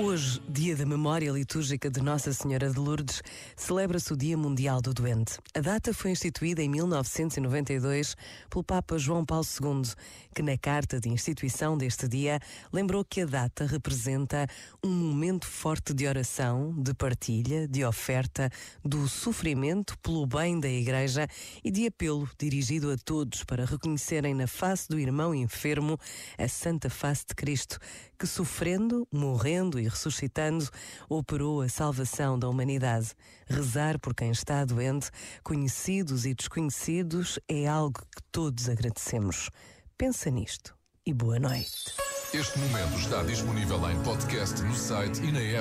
Hoje, dia da memória litúrgica de Nossa Senhora de Lourdes, celebra-se o Dia Mundial do Doente. A data foi instituída em 1992 pelo Papa João Paulo II, que na carta de instituição deste dia lembrou que a data representa um momento forte de oração, de partilha, de oferta, do sofrimento pelo bem da Igreja e de apelo dirigido a todos para reconhecerem na face do irmão enfermo a santa face de Cristo, que sofrendo, morrendo e ressuscitando, operou a salvação da humanidade. Rezar por quem está doente, conhecidos e desconhecidos, é algo que todos agradecemos. Pensa nisto e boa noite. Este momento está disponível em podcast no site e na app.